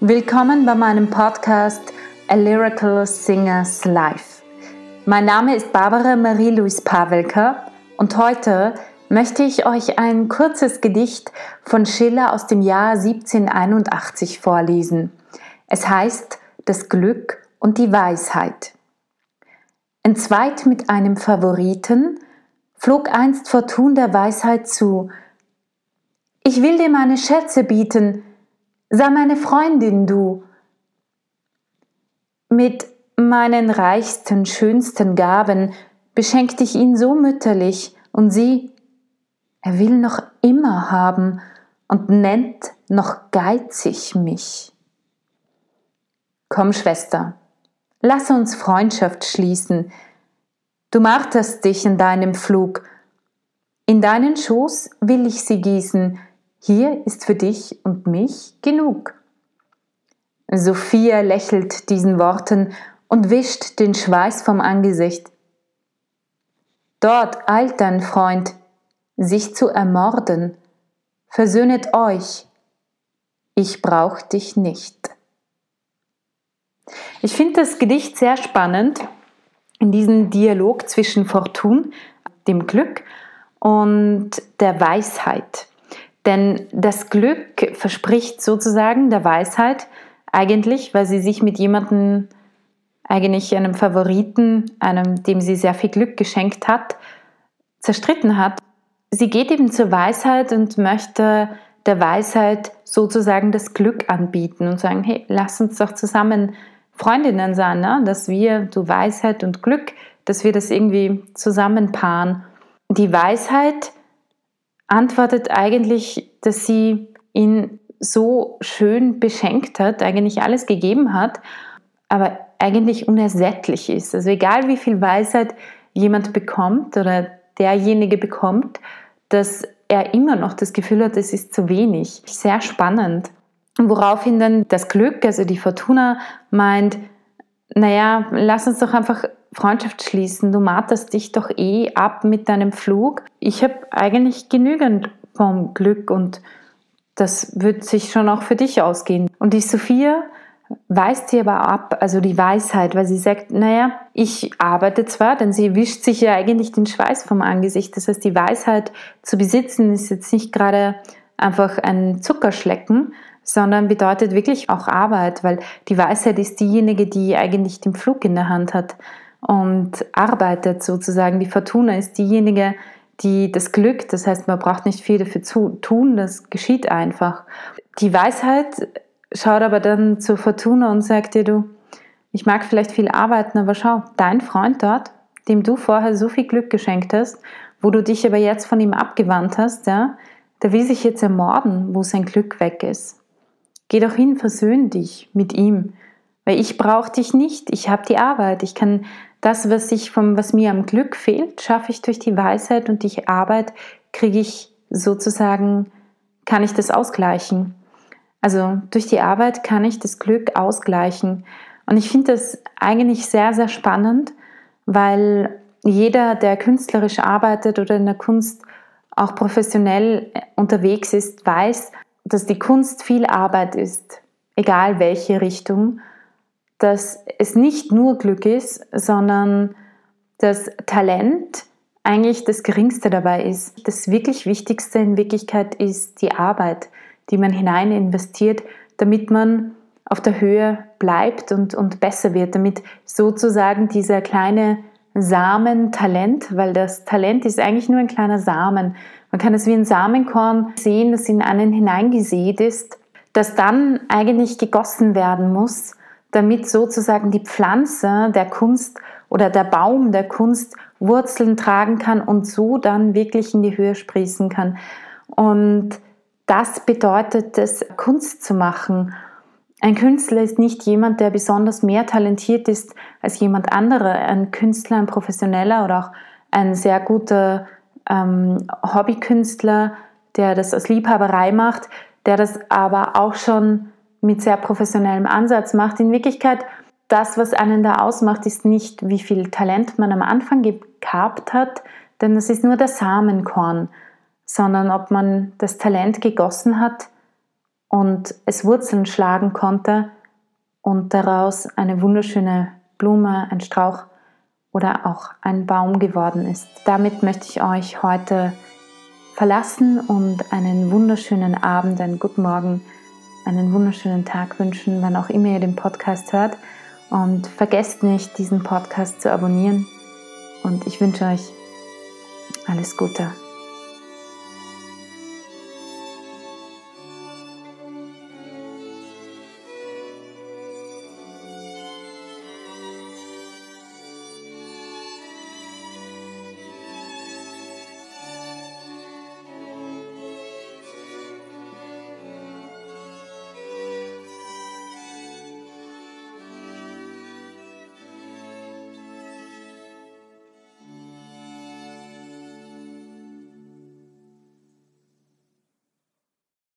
Willkommen bei meinem Podcast A Lyrical Singers Life. Mein Name ist Barbara Marie-Louise Pavelka und heute möchte ich euch ein kurzes Gedicht von Schiller aus dem Jahr 1781 vorlesen. Es heißt Das Glück und die Weisheit. Entzweit mit einem Favoriten flog einst Fortun der Weisheit zu. Ich will dir meine Schätze bieten, sei meine Freundin du. Mit meinen reichsten, schönsten Gaben beschenkte ich ihn so mütterlich, und sie, er will noch immer haben und nennt noch geizig mich. Komm, Schwester, lass uns Freundschaft schließen. Du marterst dich in deinem Flug. In deinen Schoß will ich sie gießen, hier ist für dich und mich genug. Sophia lächelt diesen Worten und wischt den Schweiß vom Angesicht. Dort eilt dein Freund, sich zu ermorden. Versöhnet euch. Ich brauch dich nicht. Ich finde das Gedicht sehr spannend, in diesem Dialog zwischen Fortun, dem Glück, und der Weisheit. Denn das Glück verspricht sozusagen der Weisheit eigentlich, weil sie sich mit jemandem, eigentlich einem Favoriten, einem, dem sie sehr viel Glück geschenkt hat, zerstritten hat. Sie geht eben zur Weisheit und möchte der Weisheit sozusagen das Glück anbieten und sagen, hey, lass uns doch zusammen Freundinnen sein, ne? dass wir, du Weisheit und Glück, dass wir das irgendwie zusammenpaaren. Die Weisheit antwortet eigentlich, dass sie ihn so schön beschenkt hat, eigentlich alles gegeben hat, aber eigentlich unersättlich ist. Also egal wie viel Weisheit jemand bekommt oder derjenige bekommt, dass er immer noch das Gefühl hat, es ist zu wenig. Sehr spannend. Woraufhin dann das Glück, also die Fortuna, meint, naja, lass uns doch einfach Freundschaft schließen. Du marterst dich doch eh ab mit deinem Flug. Ich habe eigentlich genügend vom Glück und das wird sich schon auch für dich ausgehen. Und die Sophia weist sie aber ab, also die Weisheit, weil sie sagt, naja, ich arbeite zwar, denn sie wischt sich ja eigentlich den Schweiß vom Angesicht. Das heißt, die Weisheit zu besitzen ist jetzt nicht gerade einfach ein Zuckerschlecken, sondern bedeutet wirklich auch Arbeit, weil die Weisheit ist diejenige, die eigentlich den Flug in der Hand hat und arbeitet sozusagen. Die Fortuna ist diejenige, die das Glück, das heißt, man braucht nicht viel dafür zu tun, das geschieht einfach. Die Weisheit schaut aber dann zur Fortuna und sagt dir, du, ich mag vielleicht viel arbeiten, aber schau, dein Freund dort, dem du vorher so viel Glück geschenkt hast, wo du dich aber jetzt von ihm abgewandt hast, ja, der will sich jetzt ermorden, wo sein Glück weg ist. Geh doch hin, versöhn dich mit ihm, weil ich brauche dich nicht, ich habe die Arbeit, ich kann das, was, ich vom, was mir am Glück fehlt, schaffe ich durch die Weisheit und die Arbeit, kriege ich sozusagen, kann ich das ausgleichen. Also durch die Arbeit kann ich das Glück ausgleichen. Und ich finde das eigentlich sehr, sehr spannend, weil jeder, der künstlerisch arbeitet oder in der Kunst auch professionell unterwegs ist, weiß, dass die Kunst viel Arbeit ist, egal welche Richtung dass es nicht nur Glück ist, sondern dass Talent eigentlich das Geringste dabei ist. Das wirklich Wichtigste in Wirklichkeit ist die Arbeit, die man hinein investiert, damit man auf der Höhe bleibt und, und besser wird, damit sozusagen dieser kleine Samen Talent, weil das Talent ist eigentlich nur ein kleiner Samen. Man kann es wie ein Samenkorn sehen, das in einen hineingesät ist, das dann eigentlich gegossen werden muss damit sozusagen die Pflanze der Kunst oder der Baum der Kunst Wurzeln tragen kann und so dann wirklich in die Höhe sprießen kann. Und das bedeutet es, Kunst zu machen. Ein Künstler ist nicht jemand, der besonders mehr talentiert ist als jemand anderer. Ein Künstler, ein Professioneller oder auch ein sehr guter ähm, Hobbykünstler, der das als Liebhaberei macht, der das aber auch schon mit sehr professionellem Ansatz macht. In Wirklichkeit, das, was einen da ausmacht, ist nicht, wie viel Talent man am Anfang gehabt hat, denn das ist nur der Samenkorn, sondern ob man das Talent gegossen hat und es Wurzeln schlagen konnte und daraus eine wunderschöne Blume, ein Strauch oder auch ein Baum geworden ist. Damit möchte ich euch heute verlassen und einen wunderschönen Abend, einen guten Morgen, einen wunderschönen Tag wünschen, wann auch immer ihr den Podcast hört. Und vergesst nicht, diesen Podcast zu abonnieren. Und ich wünsche euch alles Gute.